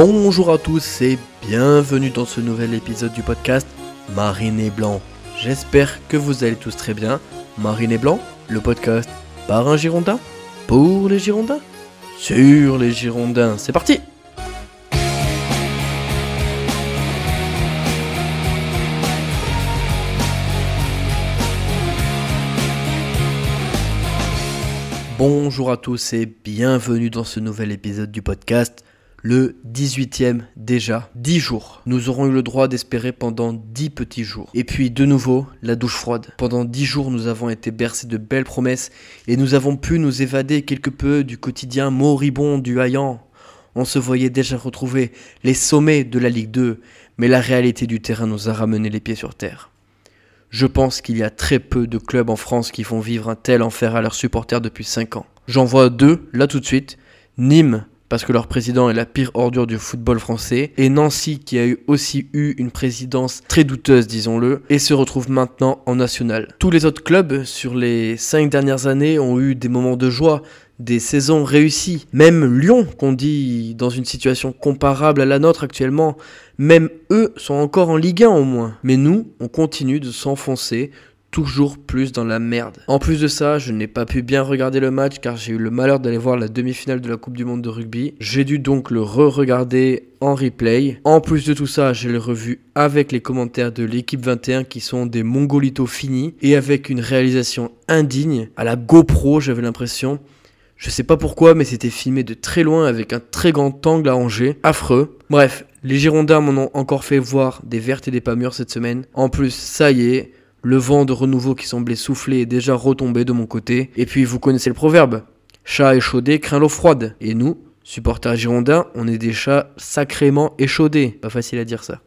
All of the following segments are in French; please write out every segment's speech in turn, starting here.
Bonjour à tous et bienvenue dans ce nouvel épisode du podcast Marine et Blanc. J'espère que vous allez tous très bien. Marine et Blanc, le podcast par un Girondin, pour les Girondins, sur les Girondins. C'est parti Bonjour à tous et bienvenue dans ce nouvel épisode du podcast le 18e déjà. 10 jours. Nous aurons eu le droit d'espérer pendant 10 petits jours. Et puis de nouveau, la douche froide. Pendant 10 jours, nous avons été bercés de belles promesses et nous avons pu nous évader quelque peu du quotidien moribond du haillant. On se voyait déjà retrouver les sommets de la Ligue 2, mais la réalité du terrain nous a ramené les pieds sur terre. Je pense qu'il y a très peu de clubs en France qui font vivre un tel enfer à leurs supporters depuis 5 ans. J'en vois deux, là tout de suite. Nîmes, parce que leur président est la pire ordure du football français, et Nancy qui a eu aussi eu une présidence très douteuse, disons-le, et se retrouve maintenant en national. Tous les autres clubs sur les cinq dernières années ont eu des moments de joie, des saisons réussies. Même Lyon, qu'on dit dans une situation comparable à la nôtre actuellement, même eux sont encore en Ligue 1 au moins. Mais nous, on continue de s'enfoncer toujours plus dans la merde. En plus de ça, je n'ai pas pu bien regarder le match car j'ai eu le malheur d'aller voir la demi-finale de la Coupe du Monde de rugby. J'ai dû donc le re-regarder en replay. En plus de tout ça, j'ai le revu avec les commentaires de l'équipe 21 qui sont des mongolitos finis et avec une réalisation indigne. À la GoPro, j'avais l'impression. Je sais pas pourquoi, mais c'était filmé de très loin avec un très grand angle à ranger. Affreux. Bref, les Girondins m'en ont encore fait voir des vertes et des pas mûres cette semaine. En plus, ça y est, le vent de renouveau qui semblait souffler est déjà retombé de mon côté. Et puis vous connaissez le proverbe. Chat échaudé craint l'eau froide. Et nous, supporters girondins, on est des chats sacrément échaudés. Pas facile à dire ça.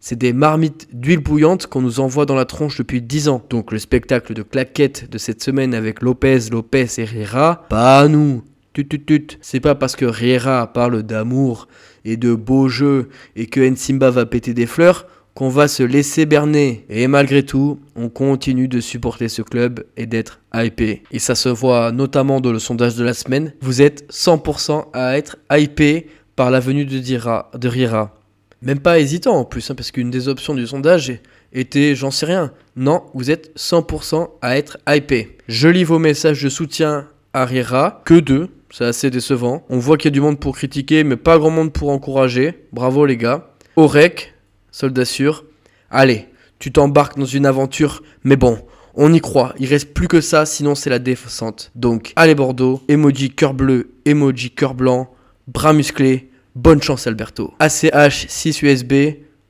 C'est des marmites d'huile bouillante qu'on nous envoie dans la tronche depuis 10 ans. Donc le spectacle de claquettes de cette semaine avec Lopez, Lopez et Riera, pas à nous. Tut, tut, tut. C'est pas parce que Riera parle d'amour et de beaux jeux et que Nsimba va péter des fleurs qu'on va se laisser berner. Et malgré tout, on continue de supporter ce club et d'être hypé. Et ça se voit notamment dans le sondage de la semaine. Vous êtes 100% à être hypé par la venue de, Dira, de Riera. Même pas hésitant en plus, hein, parce qu'une des options du sondage était j'en sais rien. Non, vous êtes 100% à être hypé. Je lis vos messages de soutien à Riera, que deux, c'est assez décevant. On voit qu'il y a du monde pour critiquer, mais pas grand monde pour encourager. Bravo les gars. Orek, soldat sûr. Allez, tu t'embarques dans une aventure, mais bon, on y croit, il reste plus que ça, sinon c'est la défaussante. Donc, allez Bordeaux, emoji cœur bleu, emoji cœur blanc, bras musclés, bonne chance Alberto. ACH 6 USB,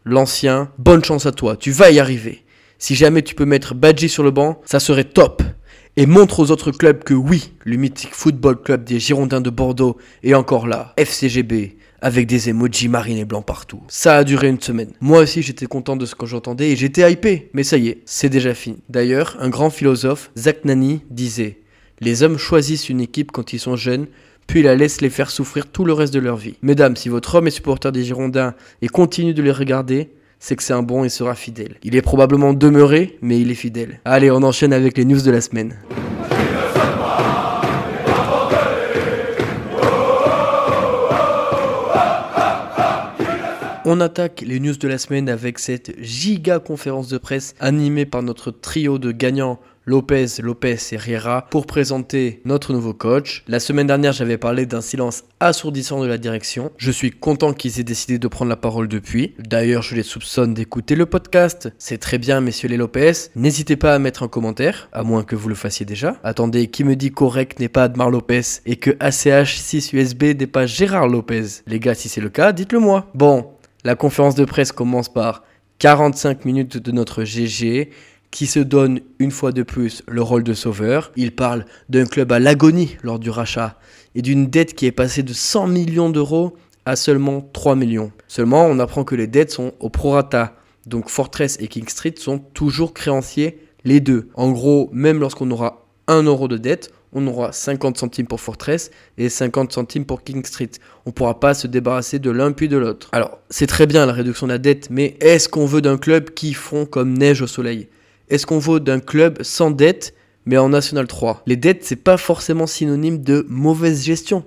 l'ancien, bonne chance à toi, tu vas y arriver. Si jamais tu peux mettre Badji sur le banc, ça serait top. Et montre aux autres clubs que oui, le mythique football club des Girondins de Bordeaux est encore là. FCGB, avec des emojis marine et blanc partout. Ça a duré une semaine. Moi aussi j'étais content de ce que j'entendais et j'étais hypé. Mais ça y est, c'est déjà fini. D'ailleurs, un grand philosophe, Zach Nani, disait Les hommes choisissent une équipe quand ils sont jeunes, puis la laissent les faire souffrir tout le reste de leur vie. Mesdames, si votre homme est supporter des Girondins et continue de les regarder, c'est que c'est un bon et sera fidèle. Il est probablement demeuré, mais il est fidèle. Allez, on enchaîne avec les news de la semaine. On attaque les news de la semaine avec cette giga conférence de presse animée par notre trio de gagnants Lopez, Lopez et Riera pour présenter notre nouveau coach. La semaine dernière, j'avais parlé d'un silence assourdissant de la direction. Je suis content qu'ils aient décidé de prendre la parole depuis. D'ailleurs, je les soupçonne d'écouter le podcast. C'est très bien, messieurs les Lopez. N'hésitez pas à mettre un commentaire, à moins que vous le fassiez déjà. Attendez, qui me dit correct n'est pas Admar Lopez et que ACH 6 USB n'est pas Gérard Lopez? Les gars, si c'est le cas, dites-le moi. Bon, la conférence de presse commence par 45 minutes de notre GG qui se donne une fois de plus le rôle de sauveur. Il parle d'un club à l'agonie lors du rachat et d'une dette qui est passée de 100 millions d'euros à seulement 3 millions. Seulement, on apprend que les dettes sont au prorata. Donc Fortress et King Street sont toujours créanciers les deux. En gros, même lorsqu'on aura 1 euro de dette, on aura 50 centimes pour Fortress et 50 centimes pour King Street. On ne pourra pas se débarrasser de l'un puis de l'autre. Alors, c'est très bien la réduction de la dette, mais est-ce qu'on veut d'un club qui fond comme neige au soleil? Est-ce qu'on veut d'un club sans dette, mais en National 3 Les dettes, c'est pas forcément synonyme de mauvaise gestion.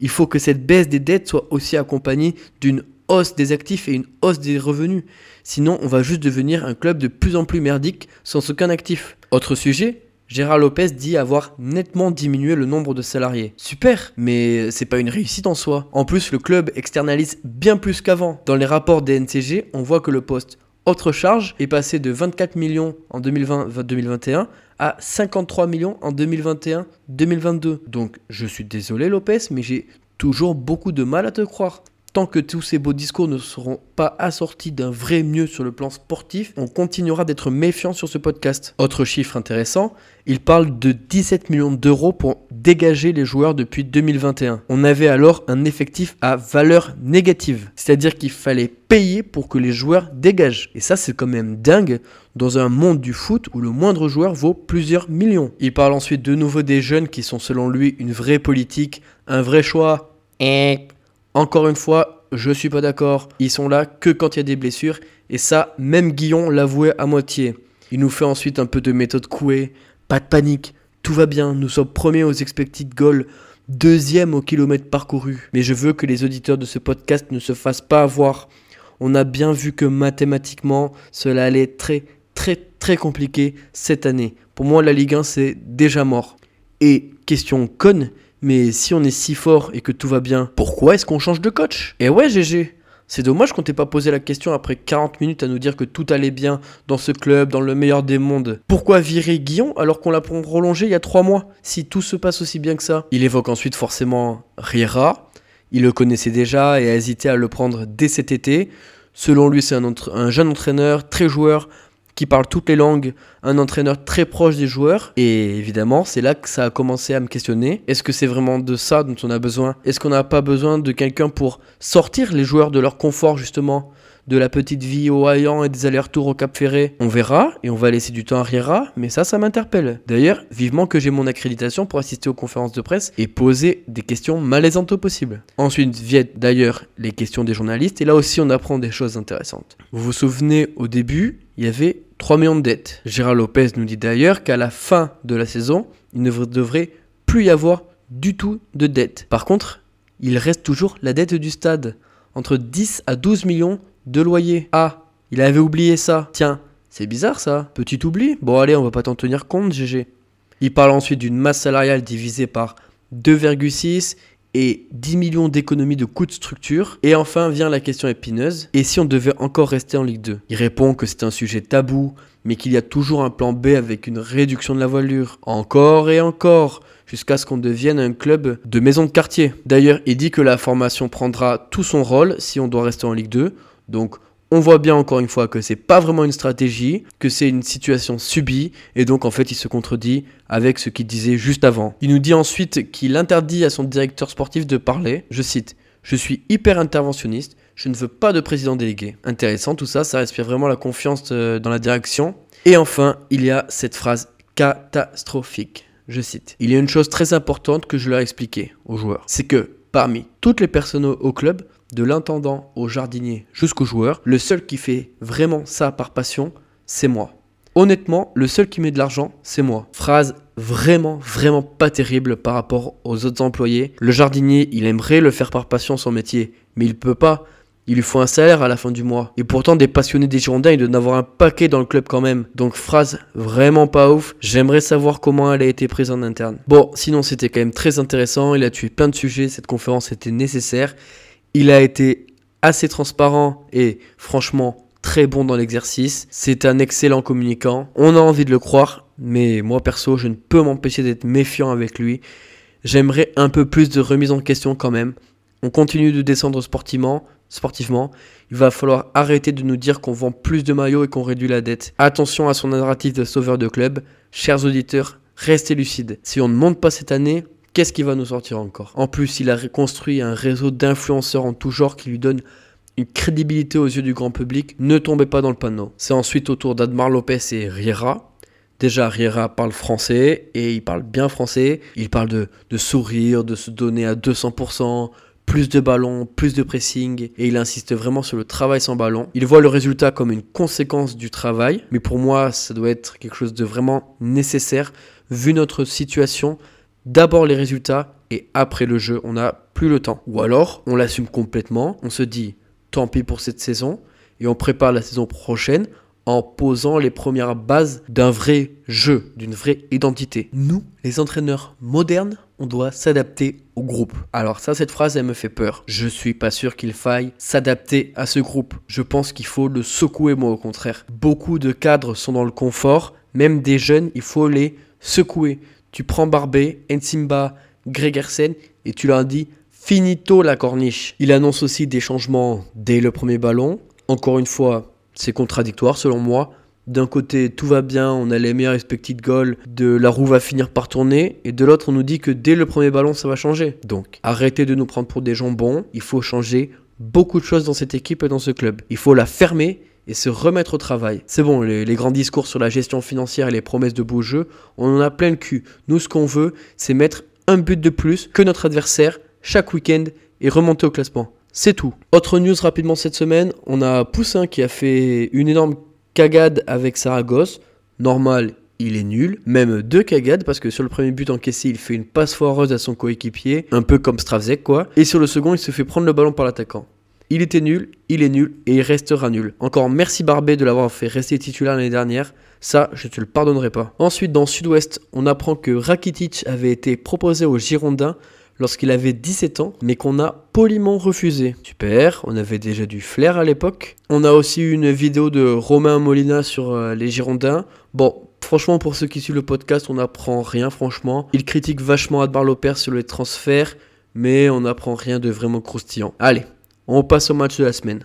Il faut que cette baisse des dettes soit aussi accompagnée d'une hausse des actifs et une hausse des revenus. Sinon, on va juste devenir un club de plus en plus merdique sans aucun actif. Autre sujet, Gérard Lopez dit avoir nettement diminué le nombre de salariés. Super, mais c'est pas une réussite en soi. En plus, le club externalise bien plus qu'avant. Dans les rapports des NCG, on voit que le poste autre charge est passé de 24 millions en 2020-2021 à 53 millions en 2021-2022. Donc je suis désolé Lopez, mais j'ai toujours beaucoup de mal à te croire. Tant que tous ces beaux discours ne seront pas assortis d'un vrai mieux sur le plan sportif, on continuera d'être méfiant sur ce podcast. Autre chiffre intéressant, il parle de 17 millions d'euros pour dégager les joueurs depuis 2021. On avait alors un effectif à valeur négative, c'est-à-dire qu'il fallait payer pour que les joueurs dégagent. Et ça c'est quand même dingue dans un monde du foot où le moindre joueur vaut plusieurs millions. Il parle ensuite de nouveau des jeunes qui sont selon lui une vraie politique, un vrai choix. Et encore une fois, je suis pas d'accord. Ils sont là que quand il y a des blessures. Et ça, même Guillon l'avouait à moitié. Il nous fait ensuite un peu de méthode couée. Pas de panique. Tout va bien. Nous sommes premiers aux expected goals. Deuxième au kilomètre parcouru. Mais je veux que les auditeurs de ce podcast ne se fassent pas avoir. On a bien vu que mathématiquement, cela allait très, très, très compliqué cette année. Pour moi, la Ligue 1, c'est déjà mort. Et question conne, mais si on est si fort et que tout va bien, pourquoi est-ce qu'on change de coach? Et ouais, GG. C'est dommage qu'on t'ait pas posé la question après 40 minutes à nous dire que tout allait bien dans ce club, dans le meilleur des mondes. Pourquoi virer Guillon alors qu'on l'a prolongé il y a 3 mois? Si tout se passe aussi bien que ça. Il évoque ensuite forcément Riera. Il le connaissait déjà et a hésité à le prendre dès cet été. Selon lui, c'est un jeune entraîneur, très joueur, qui parle toutes les langues, un entraîneur très proche des joueurs. Et évidemment, c'est là que ça a commencé à me questionner. Est-ce que c'est vraiment de ça dont on a besoin? Est-ce qu'on n'a pas besoin de quelqu'un pour sortir les joueurs de leur confort justement? De la petite vie au Hayan et des allers-retours au Cap Ferré. On verra et on va laisser du temps à Riera, mais ça, ça m'interpelle. D'ailleurs, vivement que j'ai mon accréditation pour assister aux conférences de presse et poser des questions malaisantes au possible. Ensuite viennent d'ailleurs les questions des journalistes et là aussi on apprend des choses intéressantes. Vous vous souvenez, au début, il y avait 3 millions de dettes. Gérard Lopez nous dit d'ailleurs qu'à la fin de la saison, il ne devrait plus y avoir du tout de dettes. Par contre, il reste toujours la dette du stade, entre 10 à 12 millions de loyer. Ah, il avait oublié ça. Tiens, c'est bizarre ça. Petit oubli. Bon allez, on va pas t'en tenir compte, GG. Il parle ensuite d'une masse salariale divisée par 2,6 et 10 millions d'économies de coûts de structure. Et enfin vient la question épineuse, et si on devait encore rester en Ligue 2 Il répond que c'est un sujet tabou, mais qu'il y a toujours un plan B avec une réduction de la voilure. Encore et encore jusqu'à ce qu'on devienne un club de maison de quartier. D'ailleurs, il dit que la formation prendra tout son rôle si on doit rester en Ligue 2. Donc on voit bien encore une fois que c'est pas vraiment une stratégie, que c'est une situation subie, et donc en fait il se contredit avec ce qu'il disait juste avant. Il nous dit ensuite qu'il interdit à son directeur sportif de parler, je cite, Je suis hyper interventionniste, je ne veux pas de président délégué. Intéressant tout ça, ça respire vraiment la confiance euh, dans la direction. Et enfin, il y a cette phrase catastrophique. Je cite, Il y a une chose très importante que je leur ai expliqué aux joueurs, c'est que parmi toutes les personnes au club, de l'intendant au jardinier jusqu'au joueur, le seul qui fait vraiment ça par passion, c'est moi. Honnêtement, le seul qui met de l'argent, c'est moi. Phrase vraiment, vraiment pas terrible par rapport aux autres employés. Le jardinier, il aimerait le faire par passion son métier, mais il peut pas. Il lui faut un salaire à la fin du mois. Et pourtant, des passionnés des Girondins, il doit en un paquet dans le club quand même. Donc, phrase vraiment pas ouf. J'aimerais savoir comment elle a été prise en interne. Bon, sinon, c'était quand même très intéressant. Il a tué plein de sujets. Cette conférence était nécessaire. Il a été assez transparent et franchement très bon dans l'exercice. C'est un excellent communicant. On a envie de le croire, mais moi perso, je ne peux m'empêcher d'être méfiant avec lui. J'aimerais un peu plus de remise en question quand même. On continue de descendre sportivement, sportivement. Il va falloir arrêter de nous dire qu'on vend plus de maillots et qu'on réduit la dette. Attention à son narratif de sauveur de club. Chers auditeurs, restez lucides. Si on ne monte pas cette année, Qu'est-ce qui va nous sortir encore? En plus, il a construit un réseau d'influenceurs en tout genre qui lui donne une crédibilité aux yeux du grand public. Ne tombez pas dans le panneau. C'est ensuite au tour d'Admar Lopez et Riera. Déjà, Riera parle français et il parle bien français. Il parle de, de sourire, de se donner à 200%, plus de ballons, plus de pressing, et il insiste vraiment sur le travail sans ballon. Il voit le résultat comme une conséquence du travail, mais pour moi, ça doit être quelque chose de vraiment nécessaire, vu notre situation d'abord les résultats et après le jeu, on n'a plus le temps. Ou alors, on l'assume complètement, on se dit tant pis pour cette saison et on prépare la saison prochaine en posant les premières bases d'un vrai jeu, d'une vraie identité. Nous, les entraîneurs modernes, on doit s'adapter au groupe. Alors ça, cette phrase, elle me fait peur. Je suis pas sûr qu'il faille s'adapter à ce groupe. Je pense qu'il faut le secouer, moi, au contraire. Beaucoup de cadres sont dans le confort, même des jeunes, il faut les secouer. Tu prends Barbé, Ensimba, Gregersen, et tu leur dis finito la corniche. Il annonce aussi des changements dès le premier ballon. Encore une fois, c'est contradictoire selon moi. D'un côté, tout va bien, on a les meilleurs expected goals, de la roue va finir par tourner, et de l'autre, on nous dit que dès le premier ballon, ça va changer. Donc, arrêtez de nous prendre pour des jambons, il faut changer beaucoup de choses dans cette équipe et dans ce club. Il faut la fermer et se remettre au travail. C'est bon, les, grands discours sur la gestion financière et les promesses de beaux jeux, on en a plein le cul. Nous, ce qu'on veut, c'est mettre un but de plus que notre adversaire chaque week-end et remonter au classement. C'est tout. Autre news rapidement cette semaine, on a Poussin qui a fait une énorme cagade avec Saragosse. Normal, il est nul. Même deux cagades parce que sur le premier but encaissé, il fait une passe foireuse à son coéquipier, un peu comme Stravzek quoi. Et sur le second, il se fait prendre le ballon par l'attaquant. Il était nul, il est nul et il restera nul. Encore merci Barbet de l'avoir fait rester titulaire l'année dernière. Ça, je te le pardonnerai pas. Ensuite, dans Sud-Ouest, on apprend que Rakitic avait été proposé aux Girondins lorsqu'il avait 17 ans, mais qu'on a poliment refusé. Super, on avait déjà du flair à l'époque. On a aussi une vidéo de Romain Molina sur euh, les Girondins. Bon, franchement, pour ceux qui suivent le podcast, on n'apprend rien, franchement. Il critique vachement Adbar Lopez sur les transferts, mais on n'apprend rien de vraiment croustillant. Allez, on passe au match de la semaine.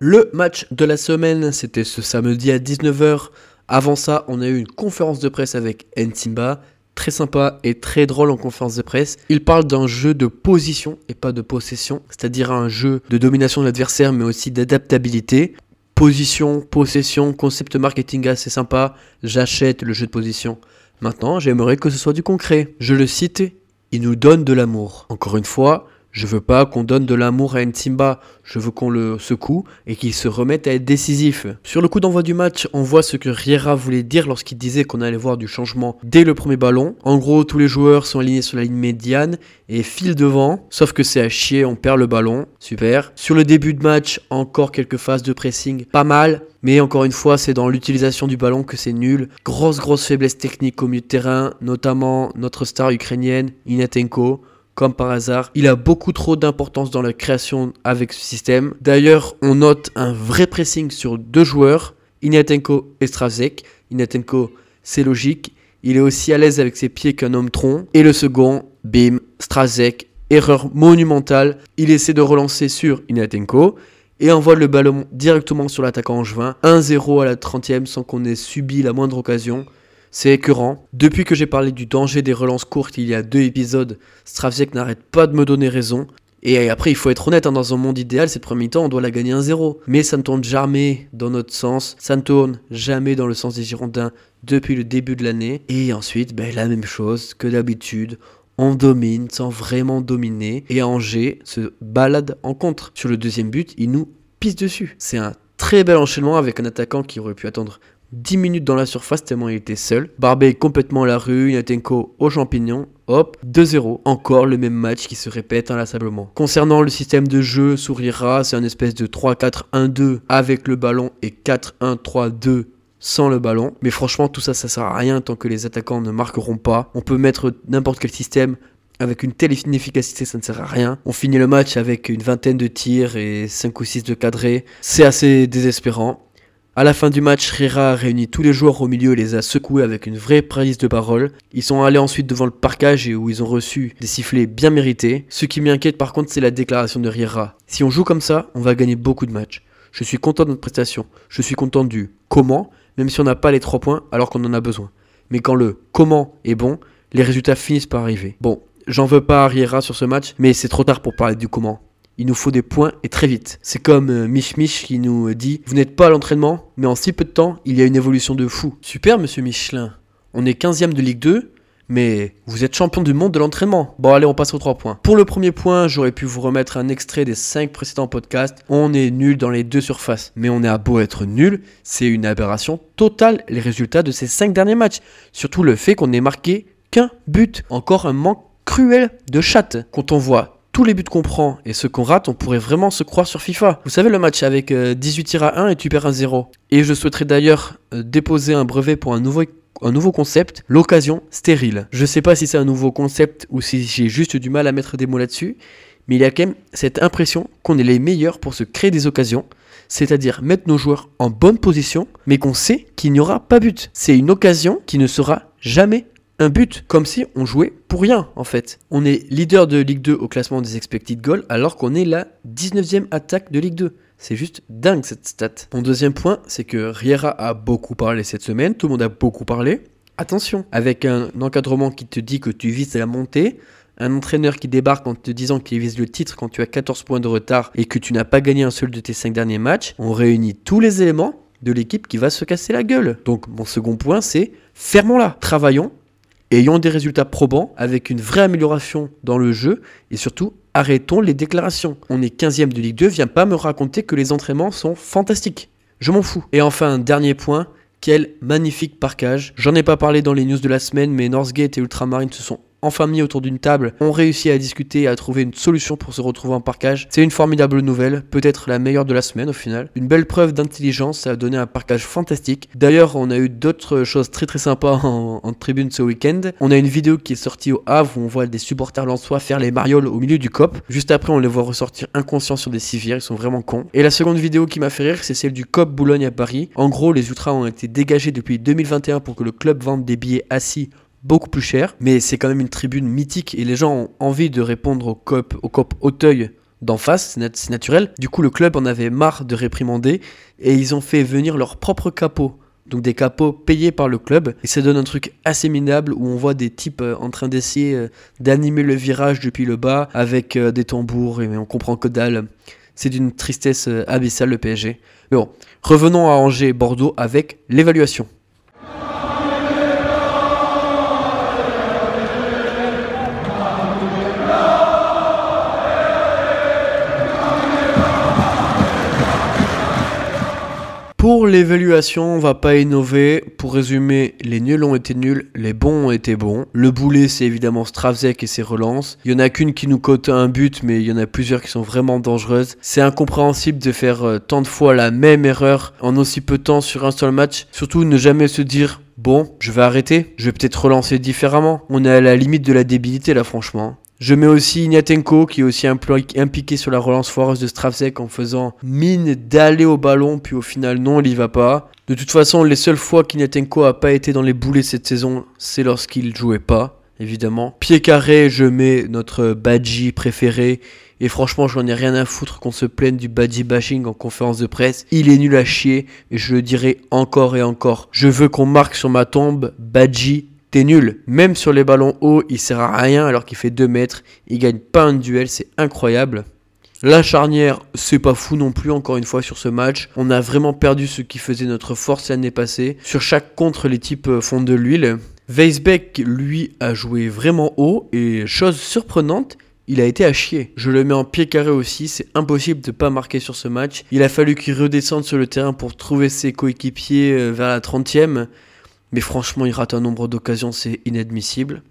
Le match de la semaine, c'était ce samedi à 19h. Avant ça, on a eu une conférence de presse avec Ntimba. Très sympa et très drôle en conférence de presse. Il parle d'un jeu de position et pas de possession, c'est-à-dire un jeu de domination de l'adversaire mais aussi d'adaptabilité. Position, possession, concept marketing assez sympa. J'achète le jeu de position. Maintenant, j'aimerais que ce soit du concret. Je le cite, il nous donne de l'amour. Encore une fois, je veux pas qu'on donne de l'amour à Ntimba, je veux qu'on le secoue et qu'il se remette à être décisif. Sur le coup d'envoi du match, on voit ce que Riera voulait dire lorsqu'il disait qu'on allait voir du changement dès le premier ballon. En gros, tous les joueurs sont alignés sur la ligne médiane et filent devant, sauf que c'est à chier, on perd le ballon. Super. Sur le début de match, encore quelques phases de pressing, pas mal, mais encore une fois, c'est dans l'utilisation du ballon que c'est nul. Grosse, grosse faiblesse technique au milieu de terrain, notamment notre star ukrainienne, Inatenko comme par hasard. Il a beaucoup trop d'importance dans la création avec ce système. D'ailleurs, on note un vrai pressing sur deux joueurs, Inatenko et Strazek. Inatenko, c'est logique. Il est aussi à l'aise avec ses pieds qu'un homme tronc. Et le second, bim, Strazek, erreur monumentale. Il essaie de relancer sur Inatenko et envoie le ballon directement sur l'attaquant angevin. 1-0 à la 30e sans qu'on ait subi la moindre occasion. C'est écœurant. Depuis que j'ai parlé du danger des relances courtes il y a deux épisodes, Stravzek n'arrête pas de me donner raison. Et après, il faut être honnête, hein, dans un monde idéal, cette première temps on doit la gagner 1-0. Mais ça ne tourne jamais dans notre sens. Ça ne tourne jamais dans le sens des Girondins depuis le début de l'année. Et ensuite, ben, la même chose que d'habitude. On domine sans vraiment dominer. Et Angers se balade en contre. Sur le deuxième but, il nous pisse dessus. C'est un très bel enchaînement avec un attaquant qui aurait pu attendre 10 minutes dans la surface tellement il était seul. Barbet complètement à la rue, Inatenko aux champignons. Hop, 2-0. Encore le même match qui se répète inlassablement. Concernant le système de jeu, sourira, c'est un espèce de 3-4-1-2 avec le ballon et 4-1-3-2 sans le ballon. Mais franchement, tout ça, ça sert à rien tant que les attaquants ne marqueront pas. On peut mettre n'importe quel système. Avec une telle inefficacité, ça ne sert à rien. On finit le match avec une vingtaine de tirs et 5 ou 6 de cadrés. C'est assez désespérant. À la fin du match, Rira a réuni tous les joueurs au milieu et les a secoués avec une vraie prise de parole. Ils sont allés ensuite devant le parcage et où ils ont reçu des sifflets bien mérités. Ce qui m'inquiète par contre, c'est la déclaration de Rira. Si on joue comme ça, on va gagner beaucoup de matchs. Je suis content de notre prestation. Je suis content du comment, même si on n'a pas les 3 points alors qu'on en a besoin. Mais quand le comment est bon, les résultats finissent par arriver. Bon, j'en veux pas à Riera sur ce match, mais c'est trop tard pour parler du comment. Il nous faut des points et très vite. C'est comme euh, Mich Mich qui nous dit Vous n'êtes pas à l'entraînement, mais en si peu de temps, il y a une évolution de fou. Super, monsieur Michelin. On est 15ème de Ligue 2, mais vous êtes champion du monde de l'entraînement. Bon, allez, on passe aux trois points. Pour le premier point, j'aurais pu vous remettre un extrait des cinq précédents podcasts. On est nul dans les deux surfaces. Mais on est à beau être nul, c'est une aberration totale les résultats de ces cinq derniers matchs. Surtout le fait qu'on n'ait marqué qu'un but. Encore un manque cruel de chatte. Quand on voit tous les buts qu'on prend et ceux qu'on rate, on pourrait vraiment se croire sur FIFA. Vous savez le match avec 18 euh, tirs à 1 et tu perds un 0. Et je souhaiterais d'ailleurs euh, déposer un brevet pour un nouveau un nouveau concept, l'occasion stérile. Je sais pas si c'est un nouveau concept ou si j'ai juste du mal à mettre des mots là-dessus, mais il y a quand même cette impression qu'on est les meilleurs pour se créer des occasions, c'est-à-dire mettre nos joueurs en bonne position, mais qu'on sait qu'il n'y aura pas but. C'est une occasion qui ne sera jamais un but, comme si on jouait pour rien en fait. On est leader de Ligue 2 au classement des expected goals alors qu'on est la 19e attaque de Ligue 2. C'est juste dingue cette stat. Mon deuxième point, c'est que Riera a beaucoup parlé cette semaine, tout le monde a beaucoup parlé. Attention, avec un encadrement qui te dit que tu vises la montée, un entraîneur qui débarque en te disant qu'il vise le titre quand tu as 14 points de retard et que tu n'as pas gagné un seul de tes 5 derniers matchs, on réunit tous les éléments de l'équipe qui va se casser la gueule. Donc mon second point, c'est fermons-la, travaillons, ayons des résultats probants avec une vraie amélioration dans le jeu et surtout arrêtons les déclarations. On est 15ème de Ligue 2, viens pas me raconter que les entraînements sont fantastiques. Je m'en fous. Et enfin, un dernier point, quel magnifique parcage. J'en ai pas parlé dans les news de la semaine, mais Northgate et Ultramarine se sont enfin mis autour d'une table, ont réussi à discuter et à trouver une solution pour se retrouver en parkage. C'est une formidable nouvelle, peut-être la meilleure de la semaine au final. Une belle preuve d'intelligence, ça a donné un parkage fantastique. D'ailleurs, on a eu d'autres choses très très sympas en, tribune ce week-end. On a une vidéo qui est sortie au Havre où on voit des supporters lensois faire les marioles au milieu du COP. Juste après, on les voit ressortir inconscients sur des civières, ils sont vraiment cons. Et la seconde vidéo qui m'a fait rire, c'est celle du COP Boulogne à Paris. En gros, les ultras ont été dégagés depuis 2021 pour que le club vende des billets assis beaucoup plus cher, mais c'est quand même une tribune mythique et les gens ont envie de répondre au COP, au COP Auteuil d'en face, c'est naturel. Du coup, le club en avait marre de réprimander et ils ont fait venir leur propre capot. Donc des capots payés par le club et ça donne un truc assez minable où on voit des types euh, en train d'essayer euh, d'animer le virage depuis le bas avec euh, des tambours et on comprend que dalle. C'est d'une tristesse abyssale le PSG. Mais bon, revenons à Angers Bordeaux avec l'évaluation. Pour l'évaluation, on va pas innover. Pour résumer, les nuls ont été nuls, les bons ont été bons. Le boulet, c'est évidemment Stravzek et ses relances. Il y en a qu'une qui nous cote un but, mais il y en a plusieurs qui sont vraiment dangereuses. C'est incompréhensible de faire euh, tant de fois la même erreur en aussi peu de temps sur un seul match. Surtout ne jamais se dire Bon, je vais arrêter, je vais peut-être relancer différemment. On est à la limite de la débilité là, franchement. Je mets aussi Ignatenko qui est aussi impliqué sur la relance foireuse de Stravsek en faisant mine d'aller au ballon, puis au final non, il y va pas. De toute façon, les seules fois qu'Ignatenko a pas été dans les boulets cette saison, c'est lorsqu'il jouait pas, évidemment. Pied carré, je mets notre Badji préféré. Et franchement, j'en ai rien à foutre qu'on se plaigne du Badji bashing en conférence de presse. Il est nul à chier, et je le dirai encore et encore. Je veux qu'on marque sur ma tombe Badji t'es nul. Même sur les ballons hauts, il sert à rien alors qu'il fait 2 mètres. Il gagne pas un duel, c'est incroyable. La charnière, c'est pas fou non plus, encore une fois, sur ce match. On a vraiment perdu ce qui faisait notre force l'année passée. Sur chaque contre, les types font de l'huile. Weisbeck, lui, a joué vraiment haut et, chose surprenante, il a été à chier. Je le mets en pied carré aussi, c'est impossible de pas marquer sur ce match. Il a fallu qu'il redescende sur le terrain pour trouver ses coéquipiers euh, vers la 30e. Mais franchement, il rate un nombre d'occasions, c'est inadmissible.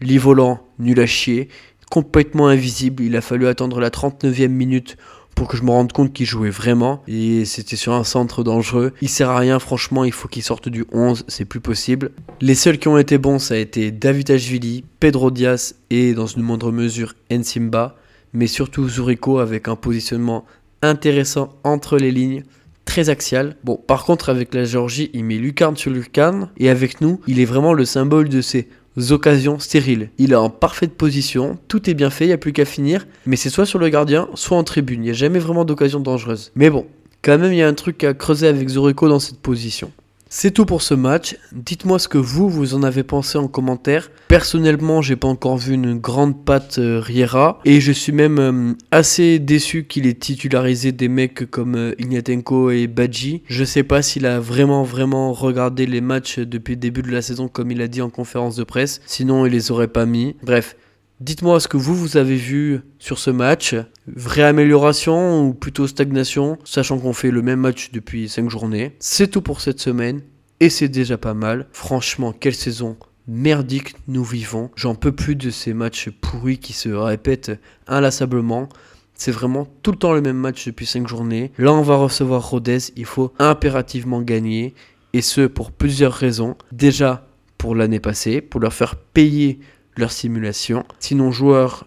Lit volant, nul à chier, complètement invisible. Il a fallu attendre la 39e minute pour que je me rende compte qu'il jouait vraiment. Et c'était sur un centre dangereux. Il sert à rien, franchement, il faut qu'il sorte du 11, c'est plus possible. Les seuls qui ont été bons, ça a été David Ashvili, Pedro Diaz et dans une moindre mesure Ensimba. Mais surtout Zurico avec un positionnement intéressant entre les lignes très axial. Bon, par contre, avec la Géorgie, il met lucarne sur lucarne. Et avec nous, il est vraiment le symbole de ces occasions stériles. Il est en parfaite position, tout est bien fait, il n'y a plus qu'à finir. Mais c'est soit sur le gardien, soit en tribune. Il n'y a jamais vraiment d'occasion dangereuse. Mais bon, quand même, il y a un truc à creuser avec Zorico dans cette position. C'est tout pour ce match. Dites-moi ce que vous, vous en avez pensé en commentaire. Personnellement, j'ai pas encore vu une grande patte euh, Riera et je suis même euh, assez déçu qu'il ait titularisé des mecs comme euh, Ignatenko et Badji. Je sais pas s'il a vraiment vraiment regardé les matchs depuis le début de la saison comme il a dit en conférence de presse. Sinon, il les aurait pas mis. Bref, Dites-moi ce que vous, vous avez vu sur ce match. Vraie amélioration ou plutôt stagnation, sachant qu'on fait le même match depuis 5 journées? C'est tout pour cette semaine et c'est déjà pas mal. Franchement, quelle saison merdique nous vivons. J'en peux plus de ces matchs pourris qui se répètent inlassablement. C'est vraiment tout le temps le même match depuis 5 journées. Là, on va recevoir Rodez. Il faut impérativement gagner. Et ce, pour plusieurs raisons. Déjà, pour l'année passée, pour leur faire payer leur simulation. Si nos joueurs,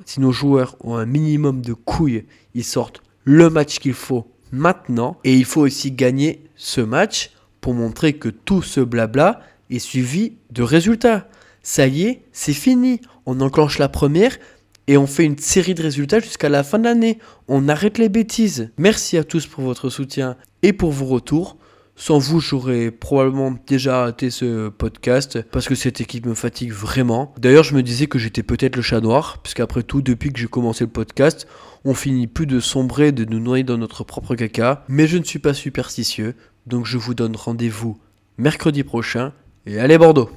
ont un minimum de couilles, ils sortent le match qu'il faut maintenant. Et il faut aussi gagner ce match pour montrer que tout ce blabla est suivi de résultats. Ça y est, c'est fini. On enclenche la première et on fait une série de résultats jusqu'à la fin de l'année. On arrête les bêtises. Merci à tous pour votre soutien et pour vos retours. Sans vous, j'aurais probablement déjà arrêté ce podcast parce que cette équipe me fatigue vraiment. D'ailleurs, je me disais que j'étais peut-être le chat noir, puisqu'après tout, depuis que j'ai commencé le podcast, on finit plus de sombrer, de nous noyer dans notre propre caca. Mais je ne suis pas superstitieux, donc je vous donne rendez-vous mercredi prochain. Et allez Bordeaux